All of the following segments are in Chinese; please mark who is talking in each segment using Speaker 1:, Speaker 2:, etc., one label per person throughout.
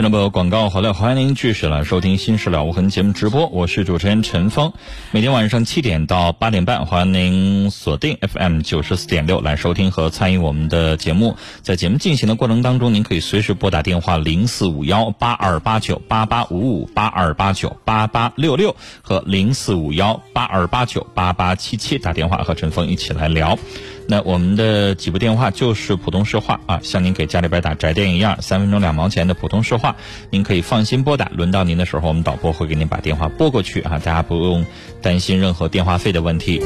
Speaker 1: 听众朋友，广告回来，欢迎您继续来收听《新事了无痕》节目直播，我是主持人陈峰。每天晚上七点到八点半，欢迎您锁定 FM 九十四点六来收听和参与我们的节目。在节目进行的过程当中，您可以随时拨打电话零四五幺八二八九八八五五八二八九八八六六和零四五幺八二八九八八七七打电话和陈峰一起来聊。那我们的几部电话就是普通市话啊，像您给家里边打宅电一样，三分钟两毛钱的普通市话，您可以放心拨打。轮到您的时候，我们导播会给您把电话拨过去啊，大家不用担心任何电话费的问题。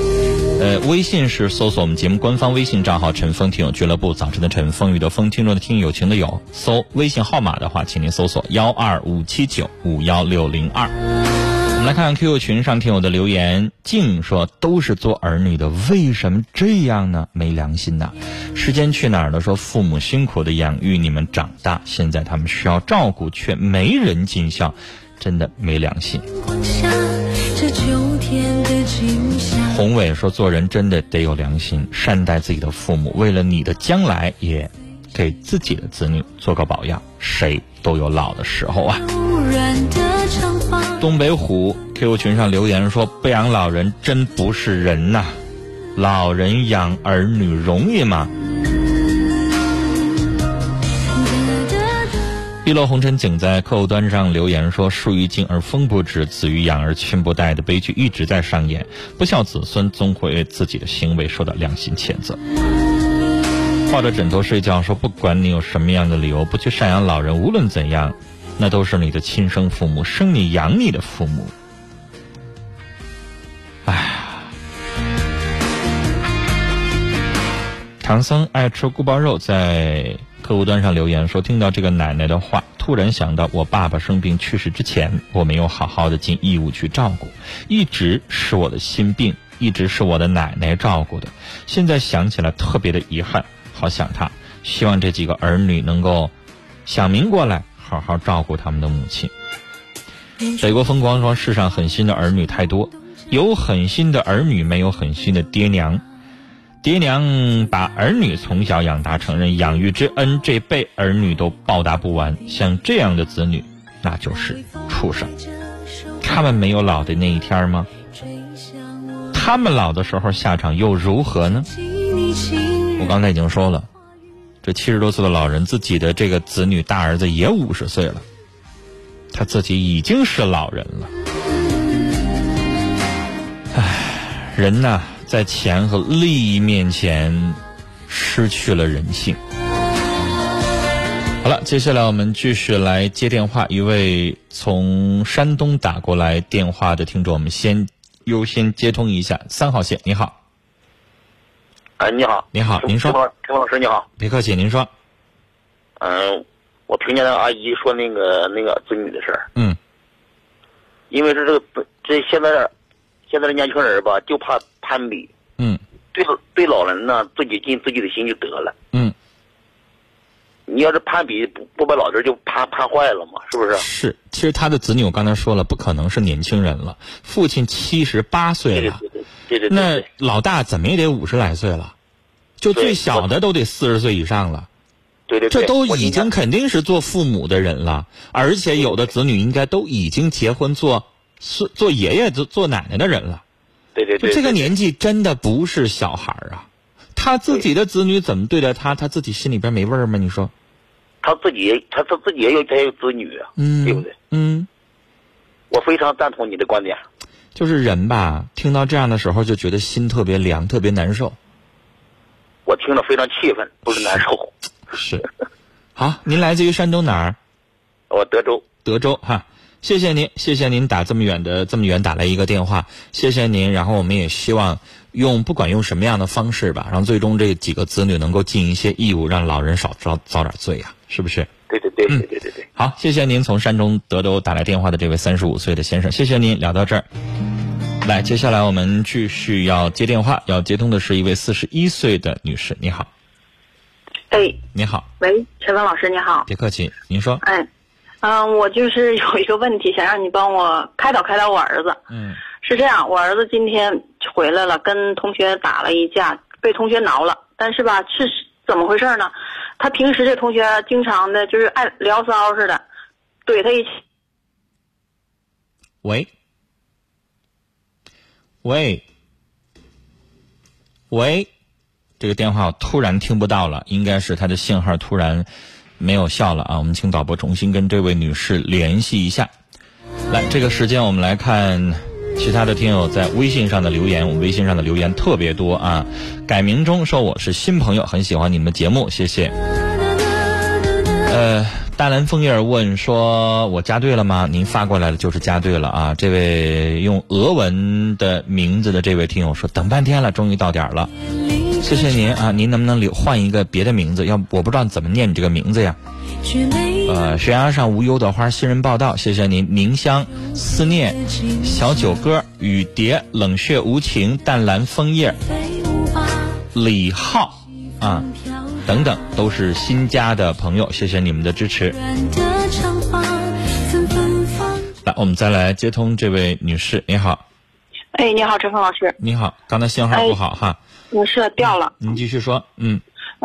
Speaker 1: 呃，微信是搜索我们节目官方微信账号“陈峰听友俱乐部”，早晨的晨，风雨的风，听众的听，友情的友。搜微信号码的话，请您搜索幺二五七九五幺六零二。来看看 QQ 群上听友的留言，静说都是做儿女的，为什么这样呢？没良心呐！时间去哪儿了？说父母辛苦的养育你们长大，现在他们需要照顾，却没人尽孝，真的没良心。宏伟说做人真的得有良心，善待自己的父母，为了你的将来，也给自己的子女做个榜样。谁都有老的时候啊。东北虎 QQ 群上留言说：“不养老人真不是人呐，老人养儿女容易吗？”碧落红尘景在客户端上留言说：“树欲静而风不止，子欲养而亲不待的悲剧一直在上演，不孝子孙终会为自己的行为受到良心谴责。”抱着枕头睡觉说：“不管你有什么样的理由不去赡养老人，无论怎样。”那都是你的亲生父母，生你养你的父母。哎呀，唐僧爱吃锅包肉，在客户端上留言说：“听到这个奶奶的话，突然想到我爸爸生病去世之前，我没有好好的尽义务去照顾，一直是我的心病，一直是我的奶奶照顾的。现在想起来特别的遗憾，好想他。希望这几个儿女能够想明过来。”好好照顾他们的母亲。北国风光说：“世上狠心的儿女太多，有狠心的儿女，没有狠心的爹娘。爹娘把儿女从小养大成人，养育之恩，这辈儿女都报答不完。像这样的子女，那就是畜生。他们没有老的那一天吗？他们老的时候下场又如何呢？我刚才已经说了。”这七十多岁的老人，自己的这个子女大儿子也五十岁了，他自己已经是老人了。唉，人呐，在钱和利益面前失去了人性。好了，接下来我们继续来接电话。一位从山东打过来电话的听众，我们先优先接通一下三号线。你好。
Speaker 2: 哎，你好，
Speaker 1: 你好，您说，
Speaker 2: 陈老师你好，
Speaker 1: 别客气，您说。
Speaker 2: 嗯，我听见那个阿姨说那个那个子女的事儿。
Speaker 1: 嗯。
Speaker 2: 因为是这个这现在现在的年轻人吧，就怕攀比。
Speaker 1: 嗯。
Speaker 2: 对对，老人呢，自己尽自己的心就得了。
Speaker 1: 嗯。
Speaker 2: 你要是攀比，不不把老人就攀攀坏了嘛？是不是？
Speaker 1: 是，其实他的子女，我刚才说了，不可能是年轻人了。父亲七十八岁了。
Speaker 2: 对对对。
Speaker 1: 那老大怎么也得五十来岁了，就最小的都得四十岁以上了。
Speaker 2: 对对，
Speaker 1: 这都已经肯定是做父母的人了，而且有的子女应该都已经结婚做做做爷爷做做奶奶的人了。
Speaker 2: 对对对，
Speaker 1: 就这个年纪真的不是小孩啊！他自己的子女怎么对待他，他自己心里边没味儿吗？你说？
Speaker 2: 他自己，他他自己也有也有子女啊，对不对？
Speaker 1: 嗯，
Speaker 2: 我非常赞同你的观点。
Speaker 1: 就是人吧，听到这样的时候就觉得心特别凉，特别难受。
Speaker 2: 我听着非常气愤，不是难受。
Speaker 1: 是，好，您来自于山东哪儿？
Speaker 2: 我德州。
Speaker 1: 德州哈，谢谢您，谢谢您打这么远的这么远打来一个电话，谢谢您。然后我们也希望用不管用什么样的方式吧，让最终这几个子女能够尽一些义务，让老人少遭遭点罪呀，是不是？
Speaker 2: 对对对对对对对。
Speaker 1: 好，谢谢您从山东德州打来电话的这位三十五岁的先生，谢谢您，聊到这儿。来，接下来我们继续要接电话，要接通的是一位四十一岁的女士，你好，
Speaker 3: 哎，
Speaker 1: 你好，
Speaker 3: 喂，陈峰老师，你好。
Speaker 1: 别客气，您说，
Speaker 3: 哎，嗯、我就是有一个问题，想让你帮我开导开导我儿子。
Speaker 1: 嗯
Speaker 3: 是这样，我儿子今天回来了，跟同学打了一架，被同学挠了。但是吧，是怎么回事呢？他平时这同学经常的就是爱聊骚似的，怼他一起。
Speaker 1: 喂，喂，喂，这个电话突然听不到了，应该是他的信号突然没有效了啊！我们请导播重新跟这位女士联系一下。来，这个时间我们来看其他的听友在微信上的留言，我们微信上的留言特别多啊。改名中说我是新朋友，很喜欢你们的节目，谢谢。呃，大蓝枫叶问说：“我加对了吗？”您发过来了，就是加对了啊。这位用俄文的名字的这位听友说：“等半天了，终于到点了，谢谢您啊！您能不能留换一个别的名字？要不我不知道怎么念你这个名字呀。”呃，悬崖上无忧的花，新人报道，谢谢您。凝香、思念、小九歌、雨蝶、冷血无情、淡蓝枫叶、李浩啊。等等，都是新加的朋友，谢谢你们的支持。来，我们再来接通这位女士，你好，
Speaker 3: 哎，你好，陈峰老师。
Speaker 1: 你好，刚才信号不好哈，
Speaker 3: 我是掉了。
Speaker 1: 您继续说，嗯。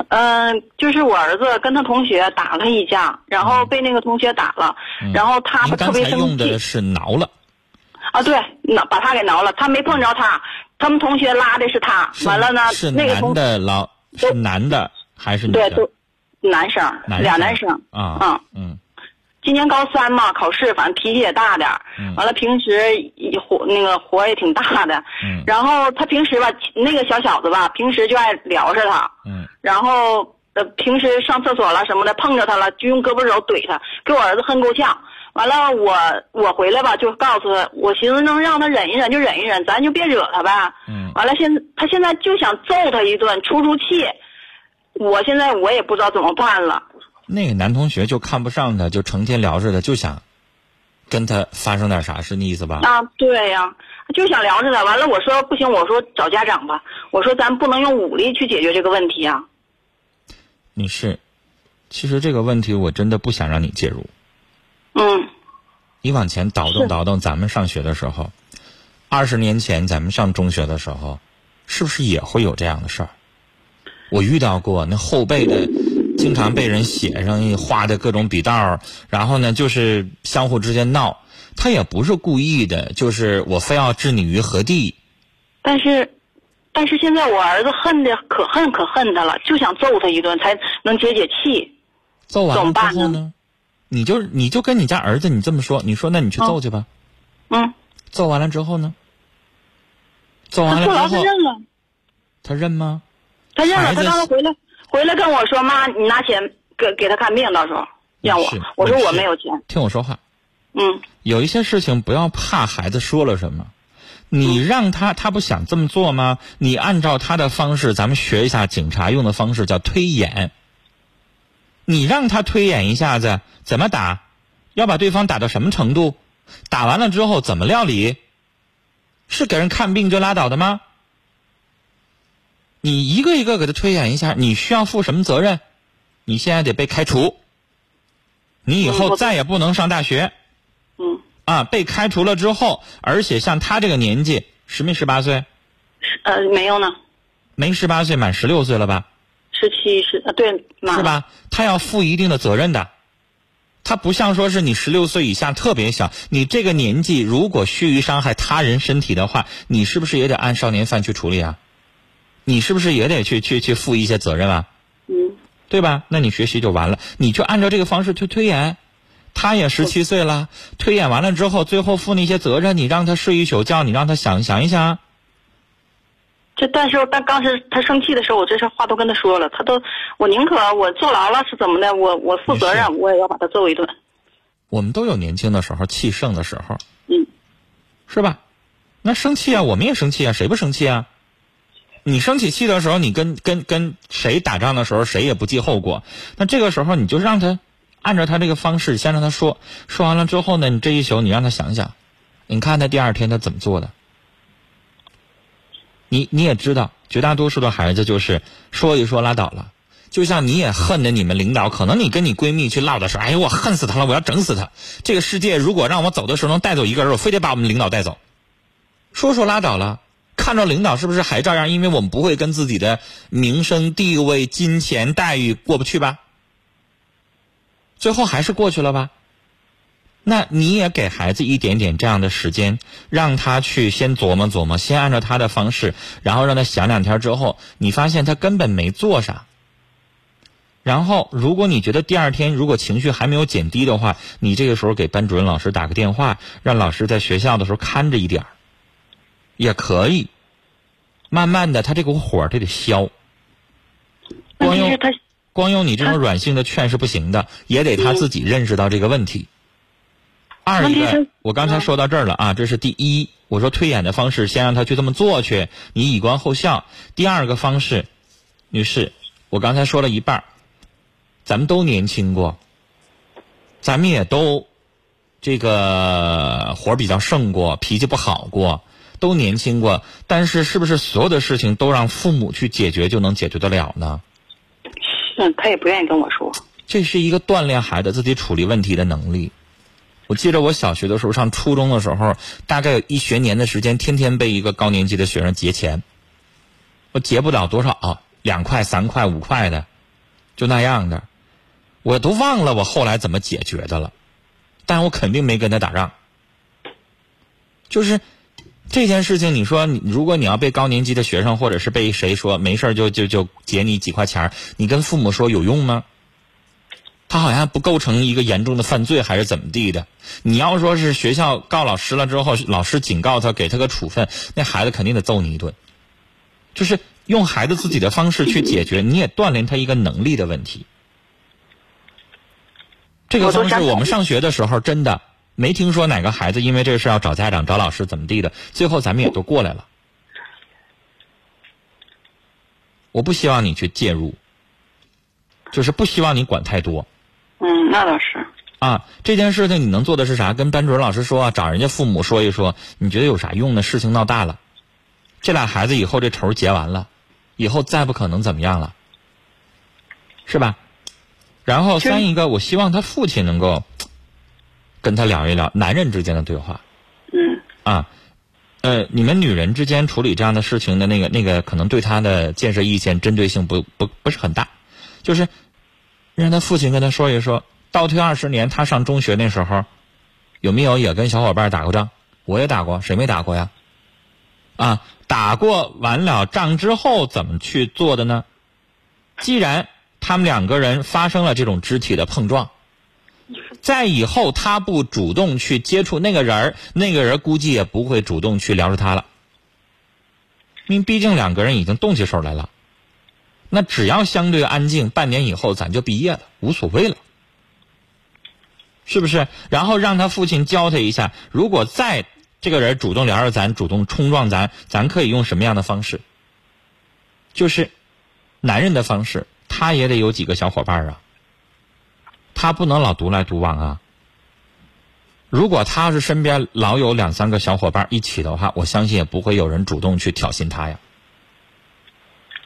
Speaker 3: 嗯、就是我儿子跟他同学打了一架，然后被那个同学打了，然后他特别生
Speaker 1: 才用的
Speaker 3: 气
Speaker 1: 是挠了，
Speaker 3: 啊，对，挠把他给挠了，他没碰着他，他们同学拉的是他，
Speaker 1: 是
Speaker 3: 完了呢，
Speaker 1: 是男
Speaker 3: 那个同
Speaker 1: 的老是男的还是女的？
Speaker 3: 对，
Speaker 1: 的？
Speaker 3: 都男生，俩男生
Speaker 1: 啊，
Speaker 3: 嗯，
Speaker 1: 嗯
Speaker 3: 今年高三嘛，考试反正脾气也大点儿
Speaker 1: 嗯。
Speaker 3: 完了平时也活那个活也挺大的，
Speaker 1: 嗯。
Speaker 3: 然后他平时吧，那个小小子吧，平时就爱撩着他，
Speaker 1: 嗯。
Speaker 3: 然后呃平时上厕所了什么的碰着他了，就用胳膊肘怼他，给我儿子恨够呛。完了我我回来吧，就告诉他，我寻思能让他忍一忍就忍一忍，咱就别惹他呗。
Speaker 1: 嗯。
Speaker 3: 完了现他现在就想揍他一顿出出气，我现在我也不知道怎么办了。
Speaker 1: 那个男同学就看不上他，就成天聊着他，就想跟他发生点啥，是那意思吧？
Speaker 3: 啊，对呀、就想聊着他。完了，我说不行，我说找家长吧。我说咱不能用武力去解决这个问题啊。
Speaker 1: 女士，其实这个问题我真的不想让你介入。
Speaker 3: 嗯
Speaker 1: 你往前倒
Speaker 3: 腾
Speaker 1: 倒腾，咱们上学的时候，二十年前咱们上中学的时候，是不是也会有这样的事儿？我遇到过那后背的，经常被人写上画的各种笔道，然后呢就是相互之间闹，他也不是故意的，就是我非要置你于何地。
Speaker 3: 但是，但是现在我儿子恨的可恨可恨他了，就想揍他一顿才能解解气。
Speaker 1: 揍完了之后呢，你就你就跟你家儿子你这么说，你说那你去揍去吧。
Speaker 3: 嗯，
Speaker 1: 揍完了之后呢？揍完了之后，
Speaker 3: 他认了，
Speaker 1: 他认吗？
Speaker 3: 他认了。他刚才回来回来跟我说：“妈，你拿钱给给他看病，到时候让我。”我说我没有钱。
Speaker 1: 听我说话。
Speaker 3: 嗯
Speaker 1: 有一些事情不要怕孩子说了什么，你让他他不想这么做吗？你按照他的方式，咱们学一下警察用的方式，叫推演。你让他推演一下子怎么打，要把对方打到什么程度，打完了之后怎么料理，是给人看病就拉倒的吗？你一个一个给他推演一下，你需要负什么责任？你现在得被开除，你以后再也不能上大学。
Speaker 3: 嗯，
Speaker 1: 啊，被开除了之后，而且像他这个年纪，十没十八岁？
Speaker 3: 是呃没有呢，
Speaker 1: 没十八岁，满十六岁了吧？
Speaker 3: 十七十啊对，满
Speaker 1: 是？吧？他要负一定的责任的。他不像说是你十六岁以下特别小，你这个年纪如果蓄意伤害他人身体的话，你是不是也得按少年犯去处理啊？你是不是也得去去去负一些责任啊？
Speaker 3: 嗯
Speaker 1: 对吧？那你学习就完了，你就按照这个方式去推演。他也十七岁了，推演完了之后，最后负那些责任，你让他睡一宿觉，你让他想想一想。
Speaker 3: 这但是但当时他生气的时候，我这些话都跟他说了，他都我宁可我坐牢了是怎么的，我我负责任，我也要把他揍一顿。
Speaker 1: 我们都有年轻的时候气盛的时候，
Speaker 3: 嗯，
Speaker 1: 是吧？那生气啊，我们也生气啊，谁不生气啊？你生起气的时候，你跟跟跟谁打仗的时候，谁也不计后果。那这个时候，你就让他按照他这个方式，先让他说，说完了之后呢，你这一宿你让他想想，你看他第二天他怎么做的，你你也知道，绝大多数的孩子就是说一说拉倒了。就像你也恨着你们领导，可能你跟你闺蜜去唠的时候，哎呦，我恨死他了，我要整死他。这个世界如果让我走的时候能带走一个人，我非得把我们领导带走。说说拉倒了，看着领导是不是还照样？因为我们不会跟自己的名声、地位、金钱、待遇过不去吧？最后还是过去了吧？那你也给孩子一点点这样的时间，让他去先琢磨琢磨，先按照他的方式，然后让他想两天之后，你发现他根本没做啥。然后，如果你觉得第二天如果情绪还没有减低的话，你这个时候给班主任老师打个电话，让老师在学校的时候看着一点也可以。慢慢的，他这股火他得消。光用光用你这种软性的劝是不行的，也得他自己认识到这个问题。二一个，我刚才说到这儿了啊，这是第一。我说推演的方式，先让他去这么做去，你以观后效。第二个方式，女士，我刚才说了一半咱们都年轻过，咱们也都这个火比较盛过，脾气不好过，都年轻过。但是，是不是所有的事情都让父母去解决就能解决得了呢？
Speaker 3: 是他也不愿意跟我说。
Speaker 1: 这是一个锻炼孩子自己处理问题的能力。我记得我小学的时候，上初中的时候，大概有一学年的时间，天天被一个高年级的学生劫钱。我劫不了多少，两块、三块、五块的，就那样的。我都忘了我后来怎么解决的了，但我肯定没跟他打仗。就是这件事情，你说你如果你要被高年级的学生或者是被谁说没事就就就劫你几块钱你跟父母说有用吗？他好像不构成一个严重的犯罪，还是怎么地的？你要说是学校告老师了之后，老师警告他，给他个处分，那孩子肯定得揍你一顿。就是用孩子自己的方式去解决，你也锻炼他一个能力的问题。这个方式，我们上学的时候真的没听说哪个孩子因为这事要找家长、找老师怎么地的，最后咱们也都过来了。我不希望你去介入，就是不希望你管太多。
Speaker 3: 嗯，那倒是。
Speaker 1: 啊，这件事情你能做的是啥？跟班主任老师说，找人家父母说一说，你觉得有啥用呢？事情闹大了，这俩孩子以后这仇结完了，以后再不可能怎么样了，是吧？然后三一个，我希望他父亲能够跟他聊一聊男人之间的对话。
Speaker 3: 嗯。
Speaker 1: 啊，呃，你们女人之间处理这样的事情的那个那个，可能对他的建设意见针对性不不不是很大，就是让他父亲跟他说一说，倒退二十年，他上中学那时候有没有也跟小伙伴打过仗？我也打过，谁没打过呀？啊，打过完了仗之后怎么去做的呢？既然他们两个人发生了这种肢体的碰撞，在以后他不主动去接触那个人儿，那个人估计也不会主动去聊着他了。因为毕竟两个人已经动起手来了，那只要相对安静，半年以后咱就毕业了，无所谓了，是不是？然后让他父亲教他一下，如果再这个人主动聊着咱，主动冲撞咱，咱可以用什么样的方式？就是男人的方式。他也得有几个小伙伴啊，他不能老独来独往啊。如果他要是身边老有两三个小伙伴一起的话，我相信也不会有人主动去挑衅他呀。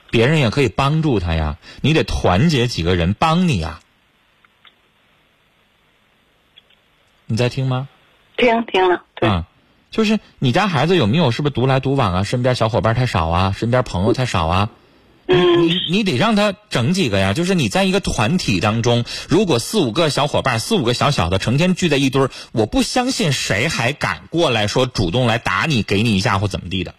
Speaker 1: 别人也可以帮助他呀，你得团结几个人帮你呀。你在听吗？
Speaker 3: 听听了，对。
Speaker 1: 啊，就是你家孩子有没有是不是独来独往啊？身边小伙伴太少啊，身边朋友太少啊。你你得让他整几个呀，就是你在一个团体当中，如果四五个小伙伴，四五个小小的，成天聚在一堆儿，我不相信谁还敢过来说主动来打你，给你一下或怎么地的。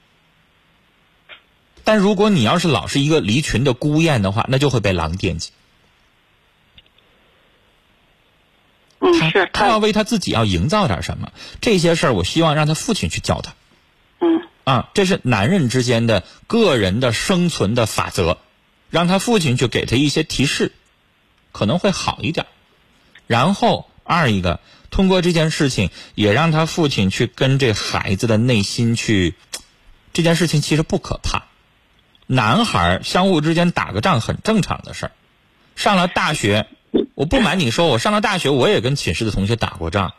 Speaker 1: 但如果你要是老是一个离群的孤雁的话，那就会被狼惦记。他要为他自己要营造点什么，这些事儿我希望让他父亲去教他。
Speaker 3: 嗯。
Speaker 1: 啊，这是男人之间的个人的生存的法则，让他父亲去给他一些提示，可能会好一点。然后二一个，通过这件事情，也让他父亲去跟这孩子的内心去，这件事情其实不可怕。男孩相互之间打个仗很正常的事儿。上了大学，我不瞒你说，我上了大学，我也跟寝室的同学打过仗。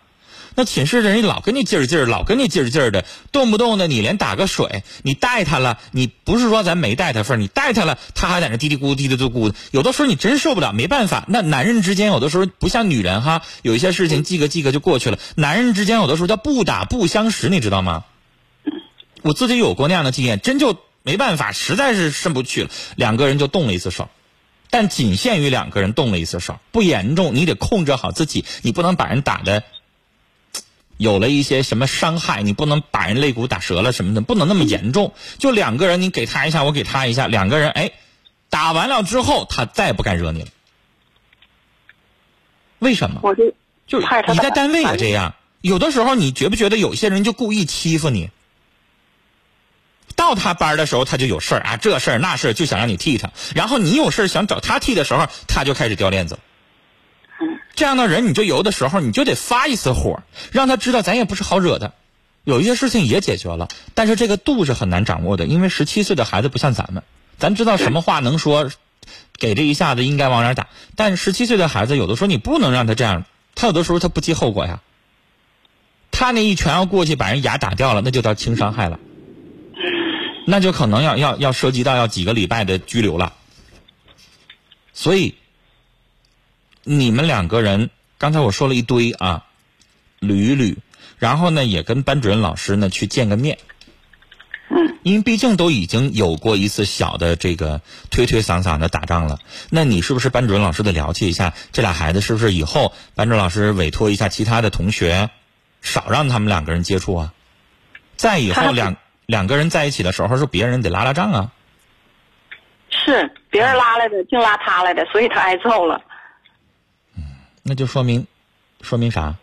Speaker 1: 那寝室的人老跟你劲儿劲儿，老跟你劲儿劲儿的，动不动的你连打个水，你带他了，你不是说咱没带他份儿，你带他了，他还在那嘀嘀咕嘀嘀咕的，有的时候你真受不了，没办法。那男人之间有的时候不像女人哈，有一些事情记个记个就过去了，男人之间有的时候叫不打不相识，你知道吗？我自己有过那样的经验，真就没办法，实在是伸不去了，两个人就动了一次手。但仅限于两个人动了一次手，不严重，你得控制好自己，你不能把人打的有了一些什么伤害，你不能把人肋骨打折了什么的，不能那么严重。就两个人，你给他一下，我给他一下，两个人，哎，打完了之后，他再也不敢惹你了。为什么？
Speaker 3: 我就
Speaker 1: 就你在单位也这样，有的时候你觉不觉得有些人就故意欺负你？到他班的时候，他就有事儿啊，这事儿那事儿，就想让你替他。然后你有事儿想找他替的时候，他就开始掉链子。这样的人，你就有的时候你就得发一次火，让他知道咱也不是好惹的。有一些事情也解决了，但是这个度是很难掌握的，因为十七岁的孩子不像咱们，咱知道什么话能说，给这一下子应该往哪打。但十七岁的孩子，有的时候你不能让他这样，他有的时候他不计后果呀。他那一拳要过去把人牙打掉了，那就叫轻伤害了。那就可能要要要涉及到要几个礼拜的拘留了。所以，你们两个人刚才我说了一堆啊，捋一捋，然后呢也跟班主任老师呢去见个面。
Speaker 3: 嗯。
Speaker 1: 因为毕竟都已经有过一次小的这个推推搡搡的打仗了，那你是不是班主任老师得了解一下这俩孩子是不是以后班主任老师委托一下其他的同学，少让他们两个人接触啊？再以后两两个人在一起的时候，是别人得拉拉账啊。
Speaker 3: 是别人拉来的，净拉他来的，所以他挨揍了。
Speaker 1: 那就说明，说明啥，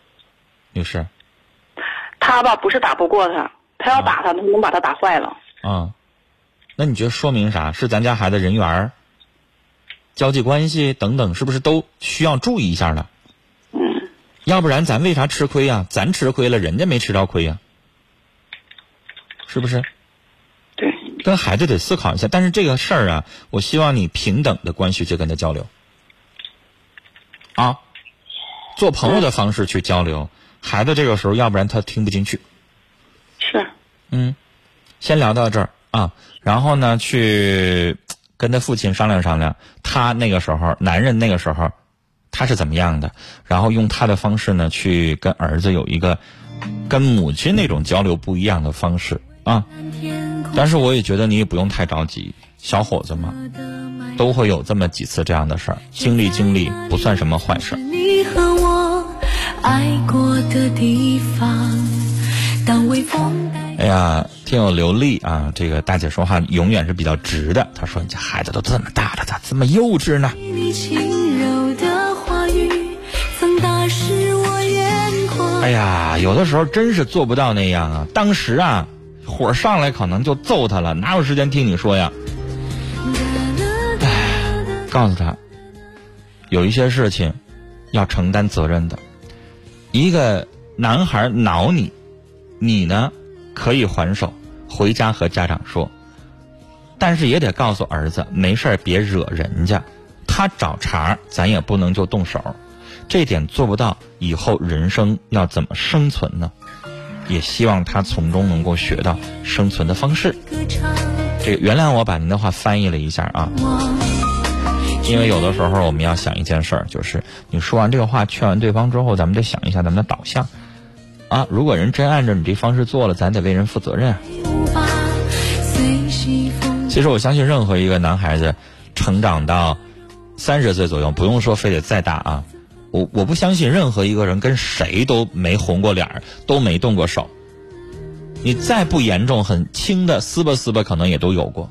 Speaker 1: 女士
Speaker 3: 他吧不是打不过他，他要打他，他能把他打坏了。
Speaker 1: 啊？那你觉得说明啥？是咱家孩子人缘儿、交际关系等等，是不是都需要注意一下呢？
Speaker 3: 嗯，
Speaker 1: 要不然咱为啥吃亏呀？咱吃亏了，人家没吃着亏呀，是不是？
Speaker 3: 对，
Speaker 1: 跟孩子得思考一下，但是这个事儿啊，我希望你平等的关系去跟他交流，啊，做朋友的方式去交流。孩子这个时候，要不然他听不进去。
Speaker 3: 是
Speaker 1: 嗯，先聊到这儿啊，然后呢，去跟他父亲商量商量，他那个时候，男人那个时候，他是怎么样的，然后用他的方式呢，去跟儿子有一个跟母亲那种交流不一样的方式啊。但是我也觉得你也不用太着急，小伙子嘛，都会有这么几次这样的事儿，经历经历不算什么坏事儿。
Speaker 4: 爱过的地方，当微风带
Speaker 1: 哎呀，听友刘丽啊，这个大姐说话永远是比较直的。她说：“你这孩子都这么大了，咋这么幼稚呢
Speaker 4: 你轻柔的话语，曾打湿我眼？”眶。
Speaker 1: 哎呀，有的时候真是做不到那样啊。当时啊，火上来可能就揍他了，哪有时间听你说呀？告诉他，有一些事情要承担责任的。一个男孩挠你，你呢可以还手，回家和家长说，但是也得告诉儿子，没事儿别惹人家。他找茬，咱也不能就动手，这点做不到，以后人生要怎么生存呢？也希望他从中能够学到生存的方式。这个原谅我把您的话翻译了一下啊。因为有的时候我们要想一件事儿，就是你说完这个话，劝完对方之后，咱们得想一下咱们的导向，啊，如果人真按照你这方式做了，咱得为人负责任。其实我相信任何一个男孩子成长到三十岁左右，不用说非得再大啊，我我不相信任何一个人跟谁都没红过脸儿，都没动过手。你再不严重，很轻的撕吧撕吧，可能也都有过。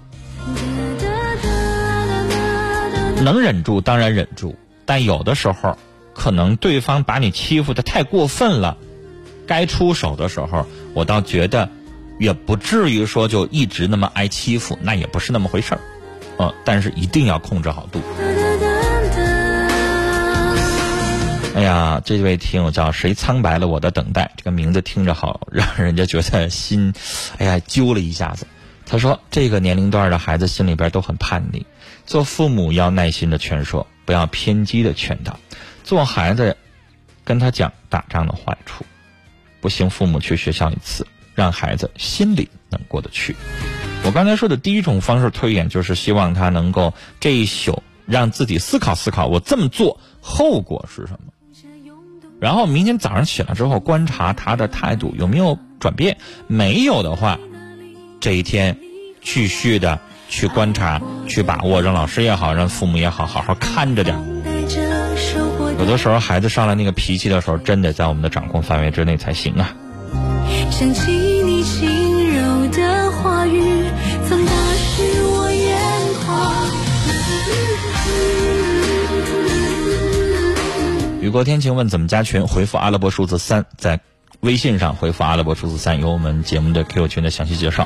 Speaker 1: 能忍住当然忍住，但有的时候，可能对方把你欺负的太过分了，该出手的时候，我倒觉得，也不至于说就一直那么挨欺负，那也不是那么回事儿，呃，但是一定要控制好度。哎呀，这位听友叫谁苍白了我的等待，这个名字听着好，让人家觉得心，哎呀揪了一下子。他说，这个年龄段的孩子心里边都很叛逆，做父母要耐心的劝说，不要偏激的劝导。做孩子，跟他讲打仗的坏处，不行，父母去学校一次，让孩子心里能过得去。我刚才说的第一种方式推演，就是希望他能够这一宿让自己思考思考，我这么做后果是什么。然后明天早上起来之后，观察他的态度有没有转变，没有的话，这一天继续的去观察、去把握，让老师也好，让父母也好，好好看着点。有的时候孩子上来那个脾气的时候，真的在我们的掌控范围之内才行啊。
Speaker 3: 想起你轻柔的话语，曾打湿我眼眶。
Speaker 1: 雨过天晴问怎么加群？回复阿拉伯数字三，在微信上回复阿拉伯数字三，有我们节目的 Q 群的详细介绍。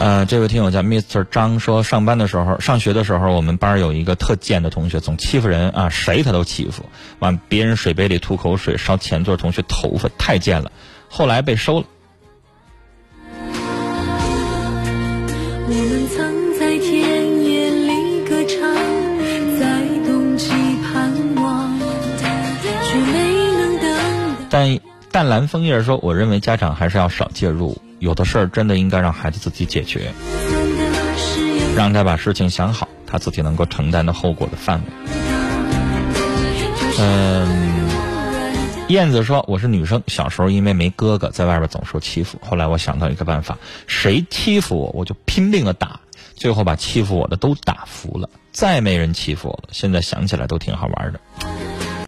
Speaker 1: 呃，这位听友叫 Mr 张说，上班的时候、上学的时候，我们班有一个特贱的同学，总欺负人啊，谁他都欺负，往别人水杯里吐口水，烧前座同学头发，太贱了。后来被收了。
Speaker 3: 我们曾在田野里歌唱，在冬季盼望，却没能等到。
Speaker 1: 但淡蓝枫叶说，我认为家长还是要少介入，有的事儿真的应该让孩子自己解决，让他把事情想好，他自己能够承担的后果的范围。嗯，燕子说：“我是女生，小时候因为没哥哥，在外边总受欺负。后来我想到一个办法，谁欺负我，我就拼命的打，最后把欺负我的都打服了，再没人欺负我了。现在想起来都挺好玩的。”